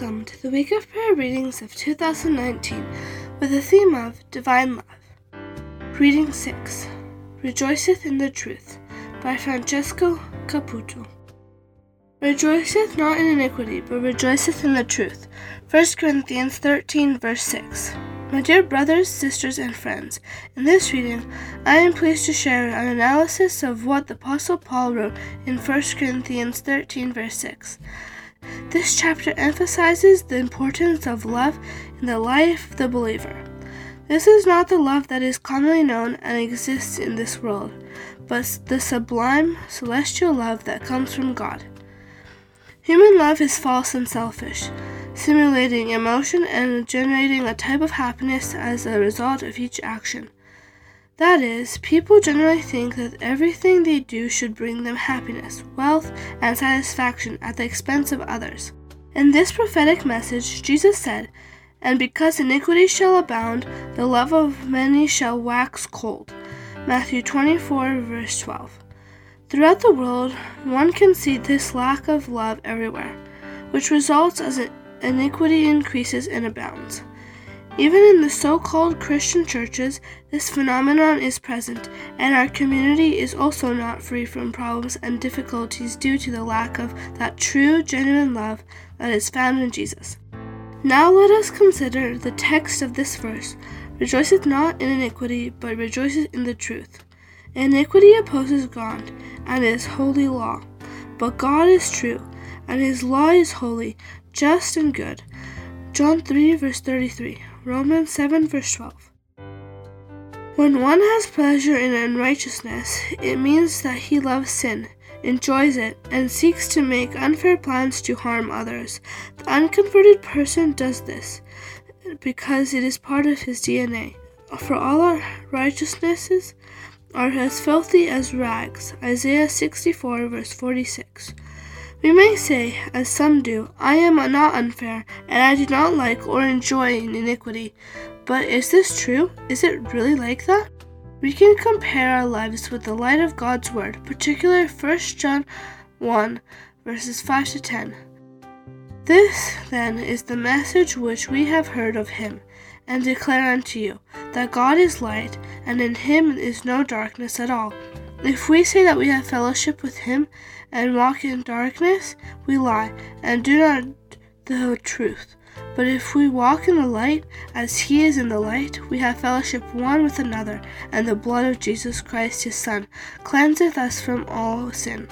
Welcome to the Week of Prayer readings of 2019 with the theme of Divine Love. Reading 6 Rejoiceth in the Truth by Francesco Caputo. Rejoiceth not in iniquity, but rejoiceth in the truth. 1 Corinthians 13, verse 6. My dear brothers, sisters, and friends, in this reading, I am pleased to share an analysis of what the Apostle Paul wrote in 1 Corinthians 13, verse 6. This chapter emphasizes the importance of love in the life of the believer. This is not the love that is commonly known and exists in this world, but the sublime celestial love that comes from God. Human love is false and selfish, simulating emotion and generating a type of happiness as a result of each action. That is, people generally think that everything they do should bring them happiness, wealth, and satisfaction at the expense of others. In this prophetic message, Jesus said, And because iniquity shall abound, the love of many shall wax cold. Matthew 24, verse 12. Throughout the world, one can see this lack of love everywhere, which results as iniquity increases and abounds. Even in the so called Christian churches, this phenomenon is present, and our community is also not free from problems and difficulties due to the lack of that true, genuine love that is found in Jesus. Now let us consider the text of this verse Rejoiceth not in iniquity, but rejoiceth in the truth. Iniquity opposes God and his holy law, but God is true, and his law is holy, just, and good. John 3, verse 33. Romans 7, verse 12. When one has pleasure in unrighteousness, it means that he loves sin, enjoys it, and seeks to make unfair plans to harm others. The unconverted person does this because it is part of his DNA. For all our righteousnesses are as filthy as rags. Isaiah 64, verse 46. We may say, as some do, I am not unfair, and I do not like or enjoy iniquity. But is this true? Is it really like that? We can compare our lives with the light of God's Word, particularly 1 John 1, verses 5 to 10. This, then, is the message which we have heard of Him, and declare unto you, that God is light, and in Him is no darkness at all. If we say that we have fellowship with him and walk in darkness, we lie and do not the truth. But if we walk in the light, as he is in the light, we have fellowship one with another, and the blood of Jesus Christ his Son cleanseth us from all sin.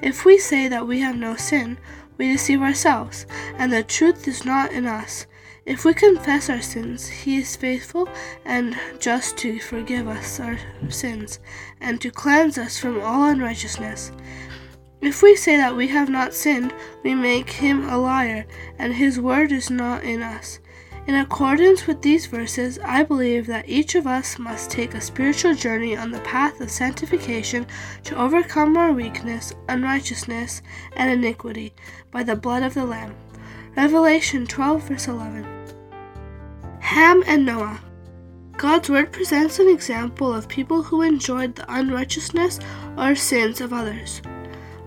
If we say that we have no sin, we deceive ourselves, and the truth is not in us. If we confess our sins, he is faithful and just to forgive us our sins and to cleanse us from all unrighteousness. If we say that we have not sinned, we make him a liar, and his word is not in us. In accordance with these verses, I believe that each of us must take a spiritual journey on the path of sanctification to overcome our weakness, unrighteousness, and iniquity by the blood of the Lamb. Revelation 12, verse 11. Ham and Noah. God's word presents an example of people who enjoyed the unrighteousness or sins of others.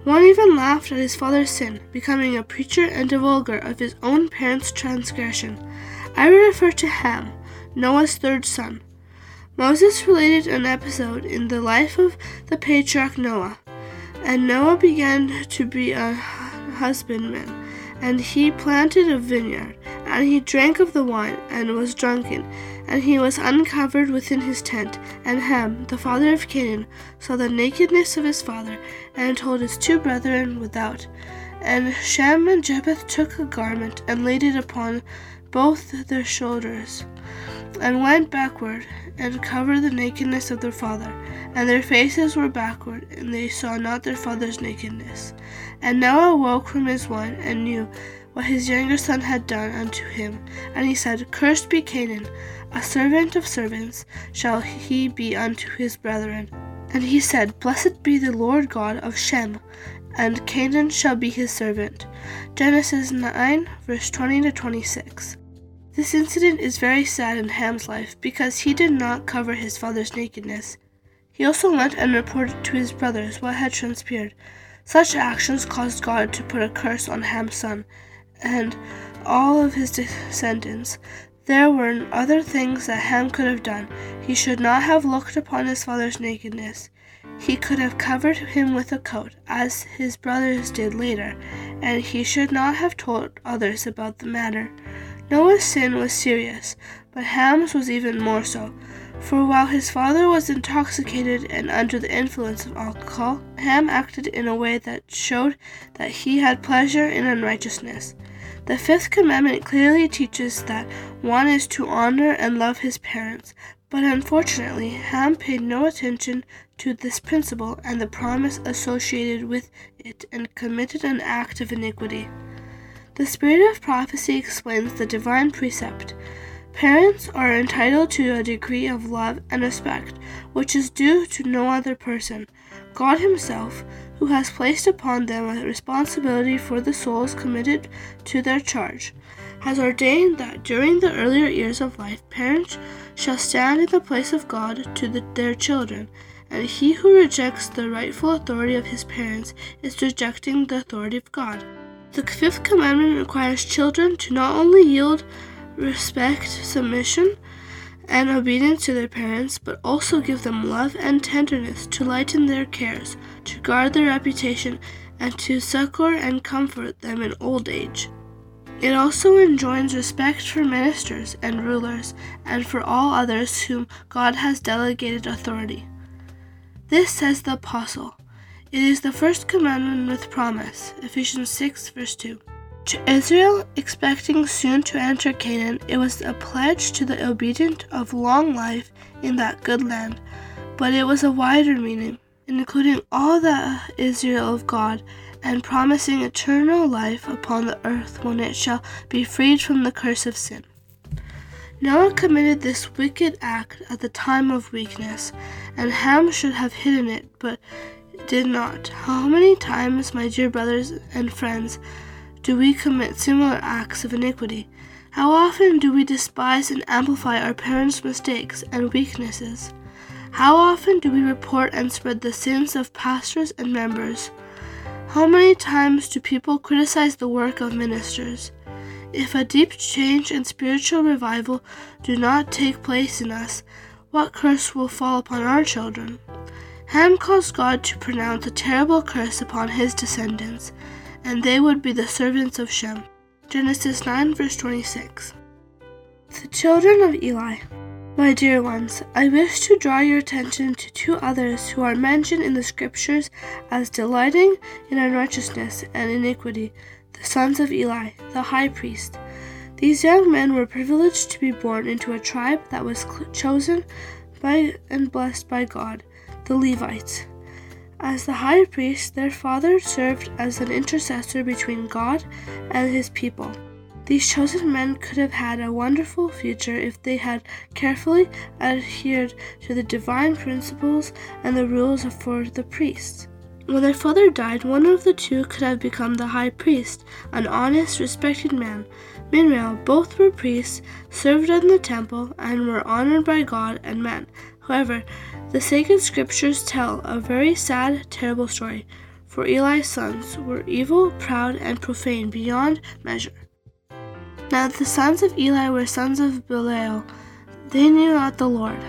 One even laughed at his father's sin, becoming a preacher and divulger of his own parents' transgression. I refer to Ham, Noah's third son. Moses related an episode in the life of the patriarch Noah, and Noah began to be a husbandman, and he planted a vineyard. And he drank of the wine, and was drunken, and he was uncovered within his tent. And Ham, the father of Canaan, saw the nakedness of his father, and told his two brethren without. And Shem and Japheth took a garment, and laid it upon both their shoulders, and went backward, and covered the nakedness of their father. And their faces were backward, and they saw not their father's nakedness. And Noah awoke from his wine, and knew what his younger son had done unto him. And he said, Cursed be Canaan, a servant of servants shall he be unto his brethren. And he said, Blessed be the Lord God of Shem, and Canaan shall be his servant. Genesis 9, verse 20 to 26. This incident is very sad in Ham's life because he did not cover his father's nakedness. He also went and reported to his brothers what had transpired. Such actions caused God to put a curse on Ham's son, and all of his descendants. There were other things that Ham could have done. He should not have looked upon his father's nakedness. He could have covered him with a coat, as his brothers did later, and he should not have told others about the matter. Noah's sin was serious, but Ham's was even more so. For while his father was intoxicated and under the influence of alcohol, Ham acted in a way that showed that he had pleasure in unrighteousness. The fifth commandment clearly teaches that one is to honor and love his parents, but unfortunately, Ham paid no attention to this principle and the promise associated with it and committed an act of iniquity. The spirit of prophecy explains the divine precept Parents are entitled to a degree of love and respect which is due to no other person. God Himself, who has placed upon them a responsibility for the souls committed to their charge, has ordained that during the earlier years of life, parents shall stand in the place of God to the, their children, and he who rejects the rightful authority of his parents is rejecting the authority of God. The fifth commandment requires children to not only yield respect, submission, and obedience to their parents, but also give them love and tenderness to lighten their cares, to guard their reputation, and to succor and comfort them in old age. It also enjoins respect for ministers and rulers, and for all others whom God has delegated authority. This says the Apostle. It is the first commandment with promise. Ephesians 6, verse 2. To Israel, expecting soon to enter Canaan, it was a pledge to the obedient of long life in that good land, but it was a wider meaning, including all the Israel of God, and promising eternal life upon the earth when it shall be freed from the curse of sin. Noah committed this wicked act at the time of weakness, and Ham should have hidden it, but did not. How many times, my dear brothers and friends, do we commit similar acts of iniquity? How often do we despise and amplify our parents' mistakes and weaknesses? How often do we report and spread the sins of pastors and members? How many times do people criticize the work of ministers? If a deep change and spiritual revival do not take place in us, what curse will fall upon our children? Ham caused God to pronounce a terrible curse upon his descendants and they would be the servants of Shem. Genesis 9, verse 26. The children of Eli. My dear ones, I wish to draw your attention to two others who are mentioned in the Scriptures as delighting in unrighteousness and iniquity the sons of Eli, the high priest. These young men were privileged to be born into a tribe that was chosen by and blessed by God, the Levites. As the high priest, their father served as an intercessor between God and his people. These chosen men could have had a wonderful future if they had carefully adhered to the divine principles and the rules for the priests. When their father died, one of the two could have become the high priest, an honest, respected man. Meanwhile, both were priests, served in the temple, and were honored by God and men. However, the sacred scriptures tell a very sad, terrible story, for Eli's sons were evil, proud, and profane beyond measure. Now the sons of Eli were sons of Belial. They knew not the Lord.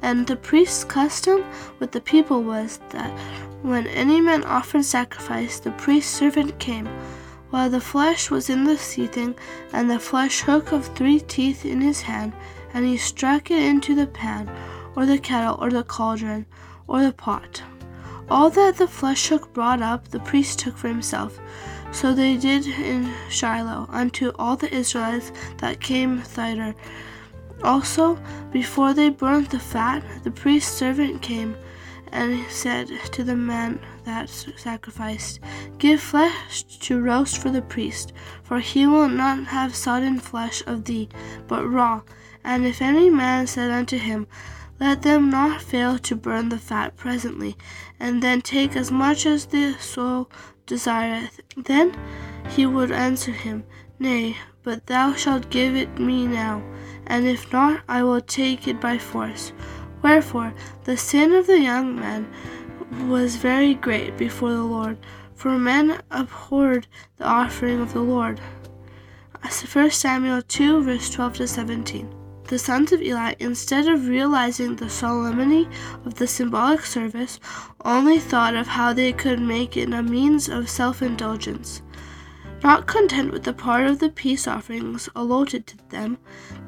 And the priest's custom with the people was that when any man offered sacrifice, the priest's servant came, while the flesh was in the seething, and the flesh hook of three teeth in his hand, and he struck it into the pan or the kettle, or the cauldron, or the pot. All that the flesh hook brought up, the priest took for himself. So they did in Shiloh unto all the Israelites that came thither. Also, before they burnt the fat, the priest's servant came and said to the man that sacrificed, Give flesh to roast for the priest, for he will not have sodden flesh of thee, but raw. And if any man said unto him, let them not fail to burn the fat presently, and then take as much as the soul desireth. Then he would answer him, Nay, but thou shalt give it me now, and if not, I will take it by force. Wherefore the sin of the young man was very great before the Lord, for men abhorred the offering of the Lord. 1 Samuel 2, verse 12 to 17. The sons of Eli, instead of realizing the solemnity of the symbolic service, only thought of how they could make it a means of self indulgence. Not content with the part of the peace offerings allotted to them,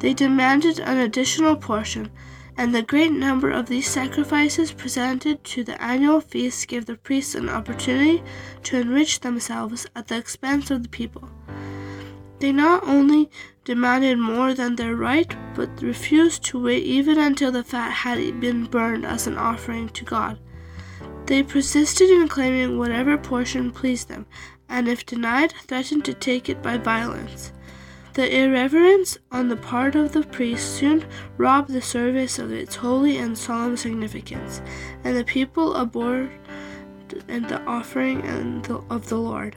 they demanded an additional portion, and the great number of these sacrifices presented to the annual feast gave the priests an opportunity to enrich themselves at the expense of the people. They not only demanded more than their right, but refused to wait even until the fat had been burned as an offering to God. They persisted in claiming whatever portion pleased them, and if denied, threatened to take it by violence. The irreverence on the part of the priest soon robbed the service of its holy and solemn significance, and the people abhorred the offering of the Lord.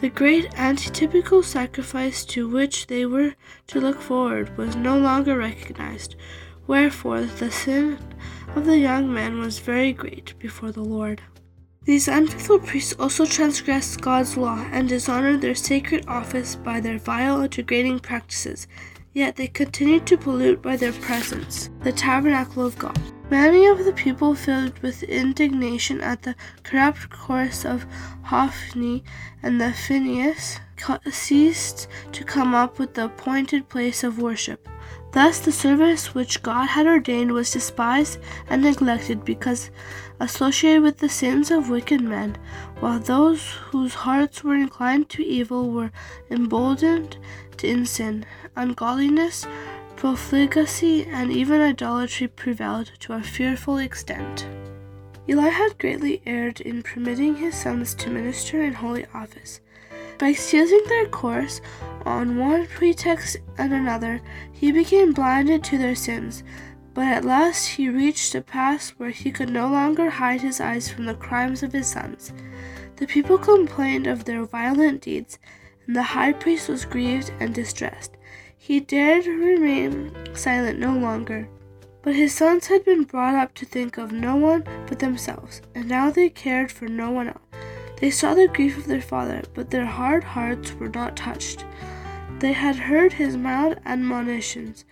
The great antitypical sacrifice to which they were to look forward was no longer recognized, wherefore the sin of the young men was very great before the Lord. These unfaithful priests also transgressed God's law and dishonored their sacred office by their vile and degrading practices, yet they continued to pollute by their presence the tabernacle of God. Many of the people, filled with indignation at the corrupt course of Hophni and the Phinehas, ceased to come up with the appointed place of worship. Thus, the service which God had ordained was despised and neglected because associated with the sins of wicked men, while those whose hearts were inclined to evil were emboldened to in sin, ungodliness, profligacy, and even idolatry prevailed to a fearful extent. Eli had greatly erred in permitting his sons to minister in holy office. By excusing their course on one pretext and another, he became blinded to their sins. But at last he reached a pass where he could no longer hide his eyes from the crimes of his sons. The people complained of their violent deeds, and the high priest was grieved and distressed. He dared remain silent no longer. But his sons had been brought up to think of no one but themselves, and now they cared for no one else. They saw the grief of their father, but their hard hearts were not touched. They had heard his mild admonitions,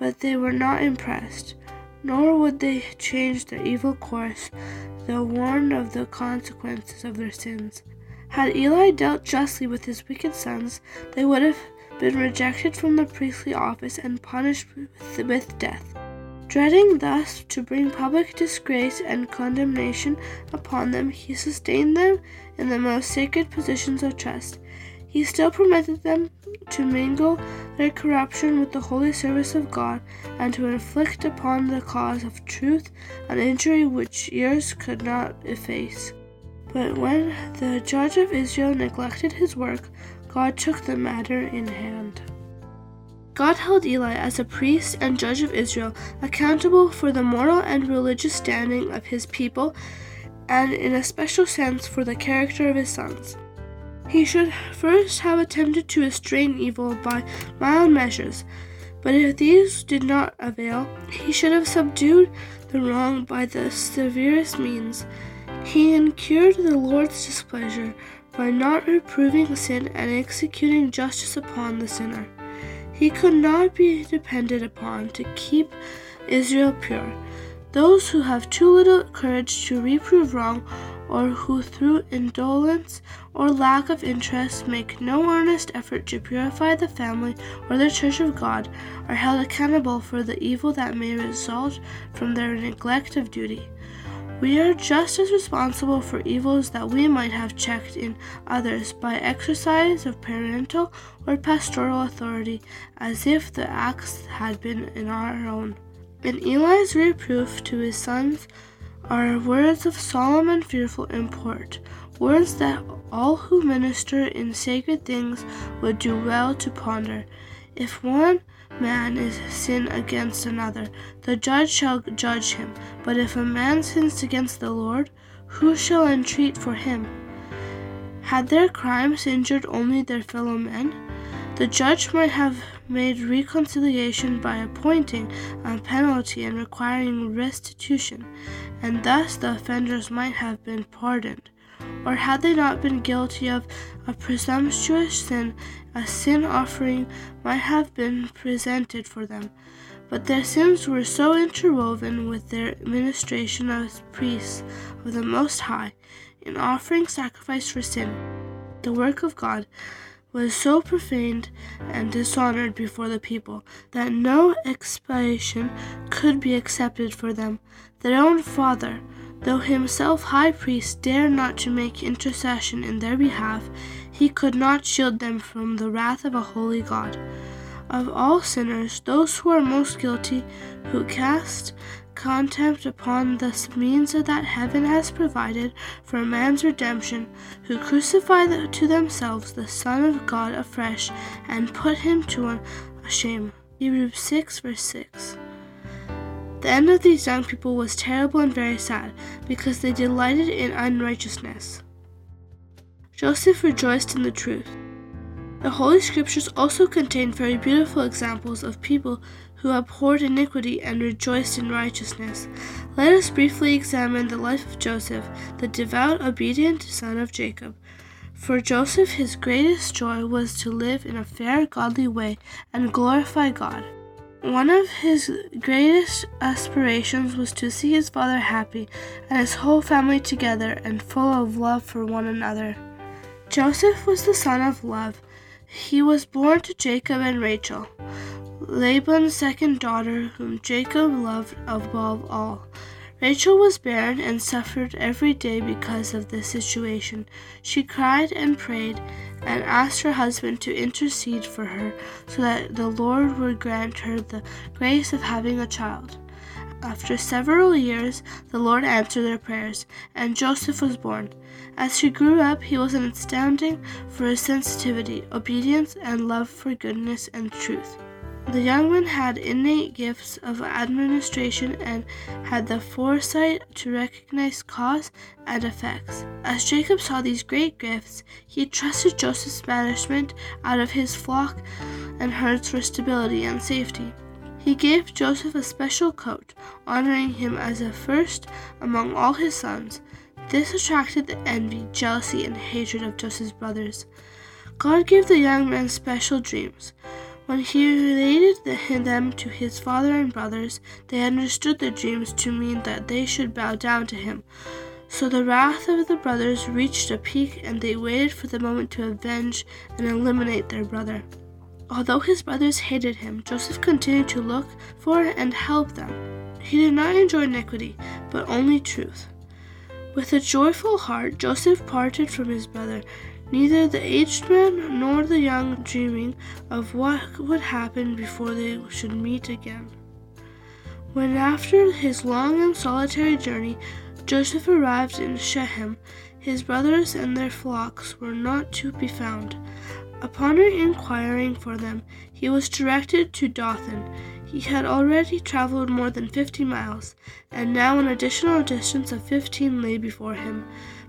but they were not impressed, nor would they change their evil course, though warned of the consequences of their sins. Had Eli dealt justly with his wicked sons, they would have been rejected from the priestly office and punished with, death. Dreading thus to bring public disgrace and condemnation upon them, he sustained them in the most sacred positions of trust. He still permitted them to mingle their corruption with the holy service of God and to inflict upon the cause of truth an injury which years could not efface. But when the judge of Israel neglected his work, God took the matter in hand. God held Eli as a priest and judge of Israel accountable for the moral and religious standing of his people and, in a special sense, for the character of his sons. He should first have attempted to restrain evil by mild measures, but if these did not avail, he should have subdued the wrong by the severest means. He incurred the Lord's displeasure by not reproving sin and executing justice upon the sinner. He could not be depended upon to keep Israel pure. Those who have too little courage to reprove wrong, or who through indolence or lack of interest make no earnest effort to purify the family or the church of God, are held accountable for the evil that may result from their neglect of duty. We are just as responsible for evils that we might have checked in others by exercise of parental or pastoral authority as if the acts had been in our own. In Eli's reproof to his sons are words of solemn and fearful import, words that all who minister in sacred things would do well to ponder. If one man is sin against another, the judge shall judge him. But if a man sins against the Lord, who shall entreat for him? Had their crimes injured only their fellow men, the judge might have made reconciliation by appointing a penalty and requiring restitution, and thus the offenders might have been pardoned. Or had they not been guilty of a presumptuous sin, a sin offering might have been presented for them. But their sins were so interwoven with their ministration as priests of the Most High in offering sacrifice for sin, the work of God was so profaned and dishonored before the people that no expiation could be accepted for them. Their own father, though himself high priest, dared not to make intercession in their behalf. He could not shield them from the wrath of a holy God. Of all sinners, those who are most guilty, who cast contempt upon the means that heaven has provided for man's redemption, who crucify to themselves the Son of God afresh and put him to shame. Hebrews 6, verse 6. The end of these young people was terrible and very sad, because they delighted in unrighteousness. Joseph rejoiced in the truth. The Holy Scriptures also contain very beautiful examples of people who abhorred iniquity and rejoiced in righteousness. Let us briefly examine the life of Joseph, the devout, obedient son of Jacob. For Joseph, his greatest joy was to live in a fair, godly way and glorify God. One of his greatest aspirations was to see his father happy and his whole family together and full of love for one another. Joseph was the son of love he was born to Jacob and Rachel, Laban's second daughter, whom Jacob loved above all. Rachel was barren and suffered every day because of this situation. She cried and prayed and asked her husband to intercede for her so that the Lord would grant her the grace of having a child. After several years, the Lord answered their prayers, and Joseph was born. As he grew up, he was astounding for his sensitivity, obedience, and love for goodness and truth. The young man had innate gifts of administration and had the foresight to recognize cause and effects. As Jacob saw these great gifts, he trusted Joseph's banishment out of his flock and herds for stability and safety. He gave Joseph a special coat, honoring him as a first among all his sons. This attracted the envy, jealousy, and hatred of Joseph's brothers. God gave the young man special dreams. When he related them to his father and brothers, they understood the dreams to mean that they should bow down to him. So the wrath of the brothers reached a peak, and they waited for the moment to avenge and eliminate their brother. Although his brothers hated him, Joseph continued to look for and help them. He did not enjoy iniquity, but only truth. With a joyful heart, Joseph parted from his brother, neither the aged man nor the young dreaming of what would happen before they should meet again. When, after his long and solitary journey, Joseph arrived in Shechem, his brothers and their flocks were not to be found. Upon inquiring for them, he was directed to Dothan. He had already traveled more than fifty miles, and now an additional distance of fifteen lay before him.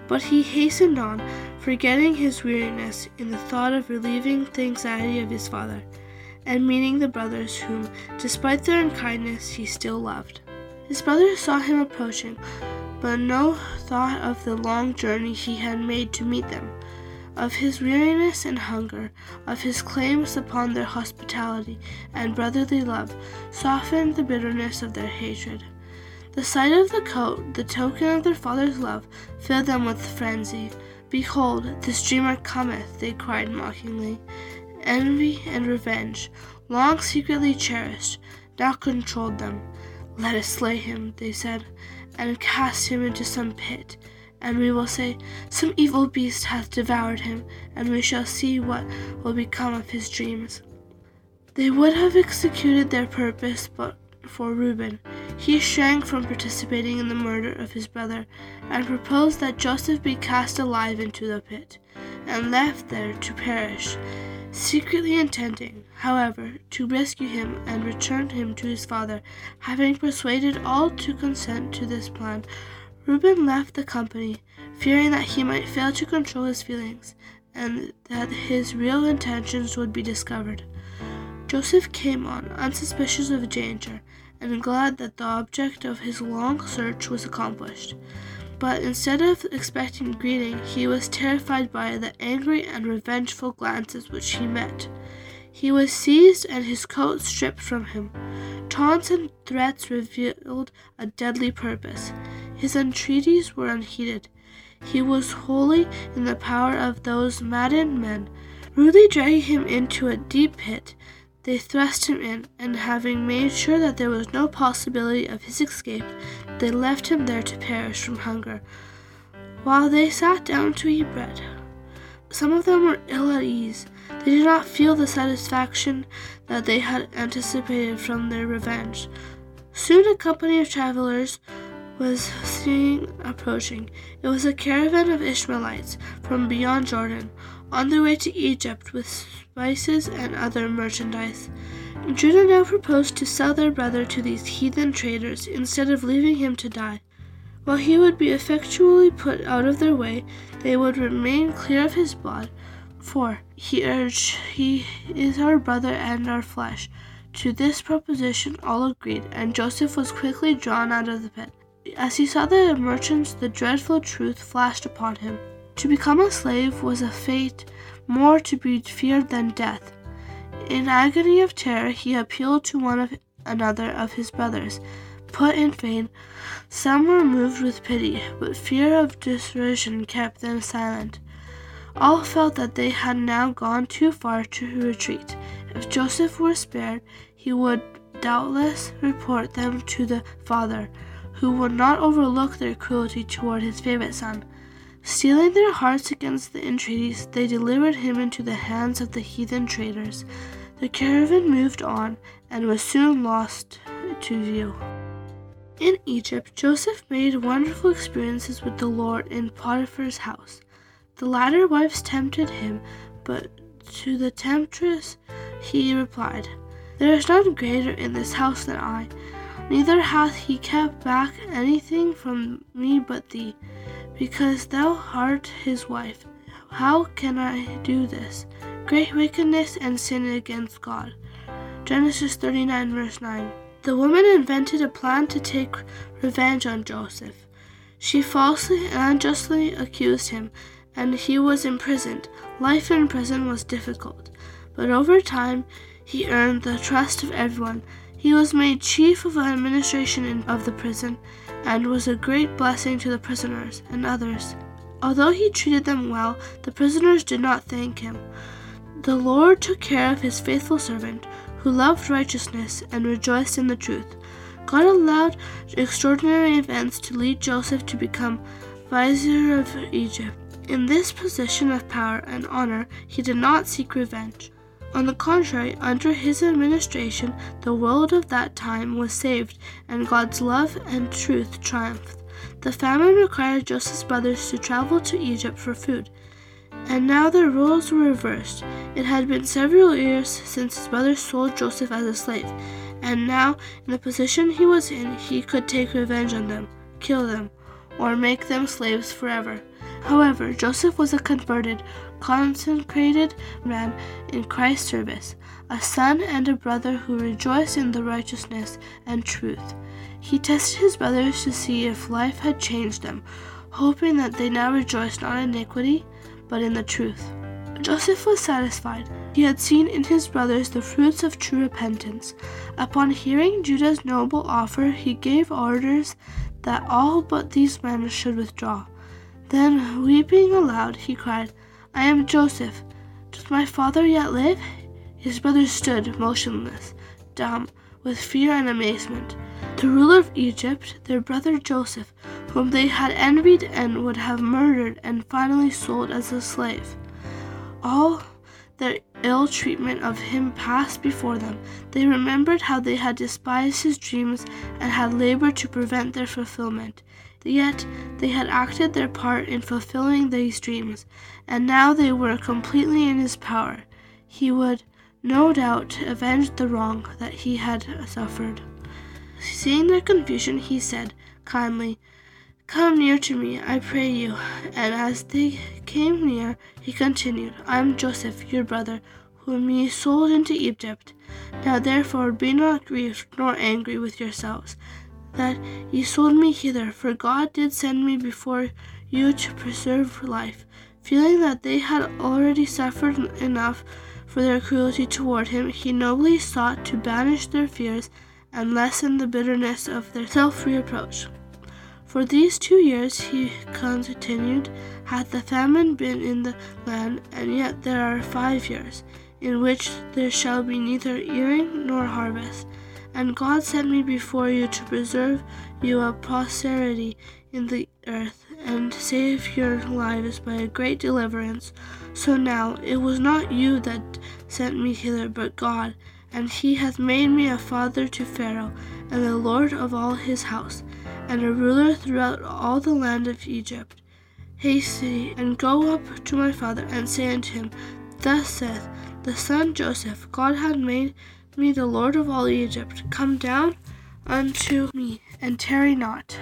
But he hastened on, forgetting his weariness in the thought of relieving the anxiety of his father, and meeting the brothers whom, despite their unkindness, he still loved. His brothers saw him approaching, but no thought of the long journey he had made to meet them of his weariness and hunger, of his claims upon their hospitality and brotherly love, softened the bitterness of their hatred. The sight of the coat, the token of their father's love, filled them with frenzy. Behold, this dreamer cometh, they cried mockingly. Envy and revenge, long secretly cherished, now controlled them. Let us slay him, they said, and cast him into some pit and we will say, Some evil beast hath devoured him, and we shall see what will become of his dreams. They would have executed their purpose but for Reuben. He shrank from participating in the murder of his brother, and proposed that Joseph be cast alive into the pit, and left there to perish, secretly intending, however, to rescue him and return him to his father. Having persuaded all to consent to this plan, Reuben left the company, fearing that he might fail to control his feelings and that his real intentions would be discovered. Joseph came on, unsuspicious of danger, and glad that the object of his long search was accomplished. But instead of expecting greeting, he was terrified by the angry and revengeful glances which he met. He was seized and his coat stripped from him. Taunts and threats revealed a deadly purpose. His entreaties were unheeded. He was wholly in the power of those maddened men. Rudely dragging him into a deep pit, they thrust him in, and having made sure that there was no possibility of his escape, they left him there to perish from hunger. While they sat down to eat bread, some of them were ill at ease. They did not feel the satisfaction that they had anticipated from their revenge. Soon a company of travelers was seen approaching. It was a caravan of Ishmaelites from beyond Jordan, on their way to Egypt with spices and other merchandise. Judah now proposed to sell their brother to these heathen traders instead of leaving him to die. While he would be effectually put out of their way, they would remain clear of his blood. For, he urged, he is our brother and our flesh. To this proposition all agreed, and Joseph was quickly drawn out of the pit. As he saw the merchants, the dreadful truth flashed upon him. To become a slave was a fate more to be feared than death. In agony of terror, he appealed to one of another of his brothers. Put in vain, some were moved with pity, but fear of derision kept them silent. All felt that they had now gone too far to retreat. If Joseph were spared, he would doubtless report them to the father who would not overlook their cruelty toward his favorite son. Steeling their hearts against the entreaties, they delivered him into the hands of the heathen traders. The caravan moved on and was soon lost to view. In Egypt, Joseph made wonderful experiences with the Lord in Potiphar's house. The latter wives tempted him, but to the temptress he replied, There is none greater in this house than I Neither hath he kept back anything from me but thee, because thou art his wife. How can I do this? Great wickedness and sin against God. Genesis 39, verse 9. The woman invented a plan to take revenge on Joseph. She falsely and unjustly accused him, and he was imprisoned. Life in prison was difficult, but over time he earned the trust of everyone he was made chief of the administration of the prison and was a great blessing to the prisoners and others. Although he treated them well, the prisoners did not thank him. The Lord took care of his faithful servant, who loved righteousness and rejoiced in the truth. God allowed extraordinary events to lead Joseph to become vizier of Egypt. In this position of power and honor, he did not seek revenge. On the contrary, under his administration, the world of that time was saved, and God's love and truth triumphed. The famine required Joseph's brothers to travel to Egypt for food, and now their roles were reversed. It had been several years since his brothers sold Joseph as a slave, and now, in the position he was in, he could take revenge on them, kill them, or make them slaves forever. However, Joseph was a converted, consecrated man in Christ's service, a son and a brother who rejoiced in the righteousness and truth. He tested his brothers to see if life had changed them, hoping that they now rejoiced not in iniquity, but in the truth. Joseph was satisfied. He had seen in his brothers the fruits of true repentance. Upon hearing Judah's noble offer, he gave orders that all but these men should withdraw. Then, weeping aloud, he cried, I am Joseph. Does my father yet live? His brothers stood motionless, dumb, with fear and amazement. The ruler of Egypt, their brother Joseph, whom they had envied and would have murdered and finally sold as a slave. All their ill treatment of him passed before them. They remembered how they had despised his dreams and had labored to prevent their fulfillment. Yet they had acted their part in fulfilling these dreams, and now they were completely in his power. He would, no doubt, avenge the wrong that he had suffered. Seeing their confusion, he said kindly, Come near to me, I pray you. And as they came near, he continued, I am Joseph, your brother, whom ye sold into Egypt. Now therefore be not grieved nor angry with yourselves that ye sold me hither, for God did send me before you to preserve life. Feeling that they had already suffered enough for their cruelty toward him, he nobly sought to banish their fears and lessen the bitterness of their self reproach. For these two years, he continued, hath the famine been in the land, and yet there are five years, in which there shall be neither earing nor harvest. And God sent me before you to preserve you a posterity in the earth, and save your lives by a great deliverance. So now it was not you that sent me hither, but God, and he hath made me a father to Pharaoh, and the Lord of all his house and a ruler throughout all the land of Egypt. Haste thee, and go up to my father, and say unto him, Thus saith the son Joseph, God hath made me the Lord of all Egypt. Come down unto me, and tarry not.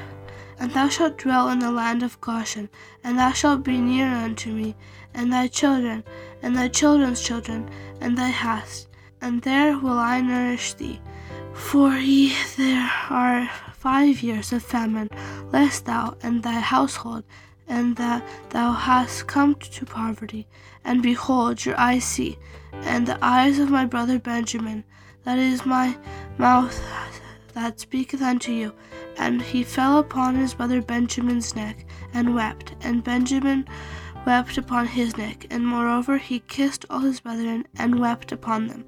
And thou shalt dwell in the land of Goshen, and thou shalt be near unto me, and thy children, and thy children's children, and thy house, and there will I nourish thee. For ye there are five years of famine, lest thou and thy household, and that thou hast come to poverty. And behold, your eyes see, and the eyes of my brother Benjamin, that is my mouth that speaketh unto you. And he fell upon his brother Benjamin's neck, and wept, and Benjamin wept upon his neck, and moreover he kissed all his brethren, and wept upon them.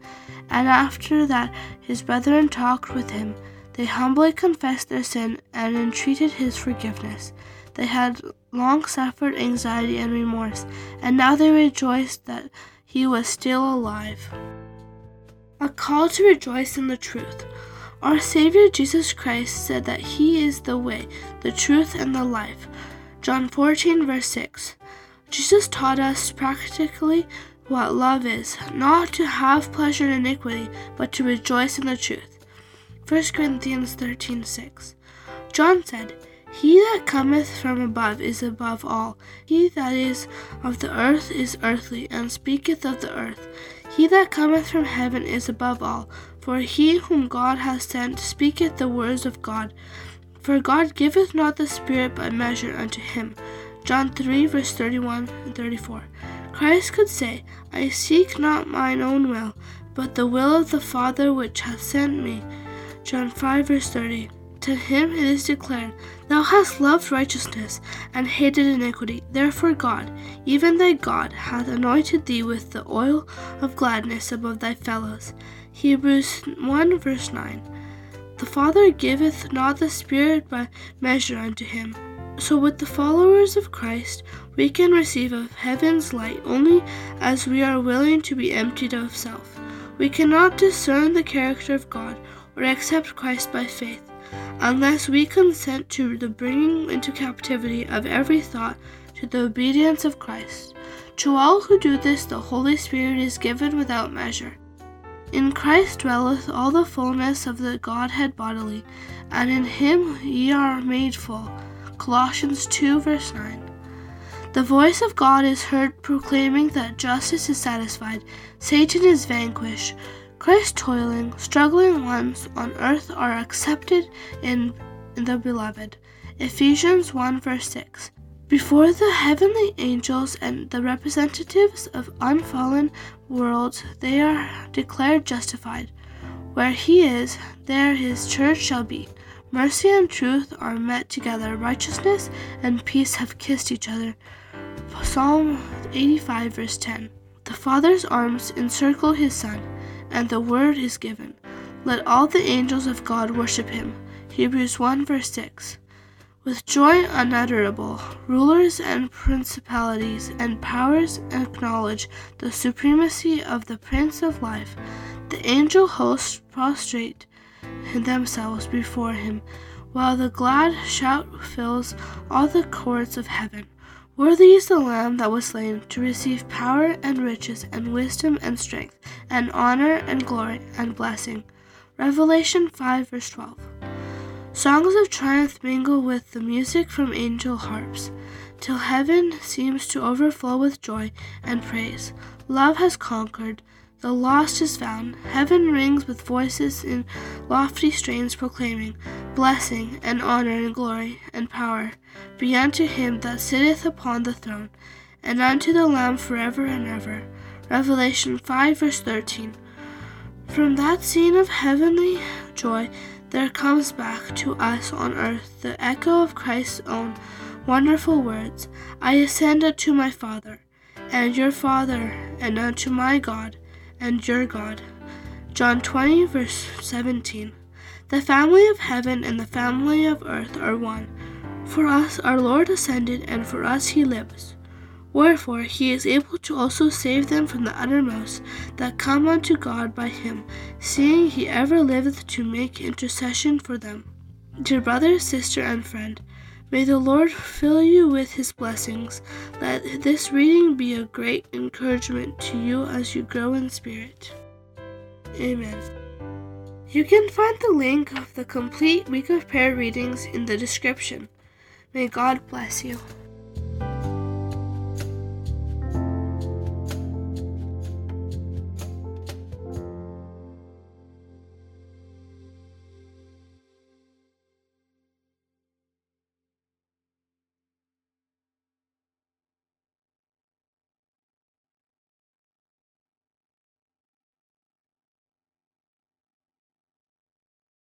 And after that his brethren talked with him, they humbly confessed their sin and entreated his forgiveness. They had long suffered anxiety and remorse, and now they rejoiced that he was still alive. A call to rejoice in the truth. Our Savior Jesus Christ said that He is the way, the truth, and the life. John 14, verse 6. Jesus taught us practically what love is not to have pleasure in iniquity, but to rejoice in the truth. 1 Corinthians 13 6. John said, He that cometh from above is above all. He that is of the earth is earthly, and speaketh of the earth. He that cometh from heaven is above all. For he whom God hath sent speaketh the words of God. For God giveth not the Spirit by measure unto him. John 3, verse 31 and 34. Christ could say, I seek not mine own will, but the will of the Father which hath sent me. John 5, verse 30. To him it is declared, Thou hast loved righteousness, and hated iniquity. Therefore God, even thy God, hath anointed thee with the oil of gladness above thy fellows. Hebrews 1, verse 9. The Father giveth not the Spirit by measure unto him. So, with the followers of Christ, we can receive of heaven's light only as we are willing to be emptied of self. We cannot discern the character of God or accept Christ by faith, unless we consent to the bringing into captivity of every thought to the obedience of Christ. To all who do this, the Holy Spirit is given without measure. In Christ dwelleth all the fullness of the Godhead bodily, and in him ye are made full. Colossians 2, verse 9. The voice of God is heard proclaiming that justice is satisfied, Satan is vanquished, Christ's toiling, struggling ones on earth are accepted in the Beloved. Ephesians 1 verse 6. Before the heavenly angels and the representatives of unfallen worlds, they are declared justified. Where he is, there his church shall be. Mercy and truth are met together, righteousness and peace have kissed each other. Psalm 85, verse 10. The Father's arms encircle his Son and the word is given. Let all the angels of God worship him. Hebrews 1 verse 6. With joy unutterable, rulers and principalities and powers acknowledge the supremacy of the Prince of Life. The angel hosts prostrate themselves before him, while the glad shout fills all the courts of heaven. Worthy is the Lamb that was slain to receive power and riches and wisdom and strength and honor and glory and blessing. Revelation 5 verse 12. Songs of triumph mingle with the music from angel harps, till heaven seems to overflow with joy and praise. Love has conquered, The lost is found. Heaven rings with voices in lofty strains proclaiming, Blessing and honor and glory and power be unto him that sitteth upon the throne, and unto the Lamb forever and ever. Revelation 5 verse 13. From that scene of heavenly joy, there comes back to us on earth the echo of Christ's own wonderful words I ascend unto my Father, and your Father, and unto my God and your God. John 20, verse 17. The family of heaven and the family of earth are one. For us our Lord ascended, and for us he lives. Wherefore he is able to also save them from the uttermost that come unto God by him, seeing he ever liveth to make intercession for them. Dear brother, sister, and friend, may the Lord fill you with his blessings. Let this reading be a great encouragement to you as you grow in spirit. Amen. You can find the link of the complete week of prayer readings in the description. May God bless you.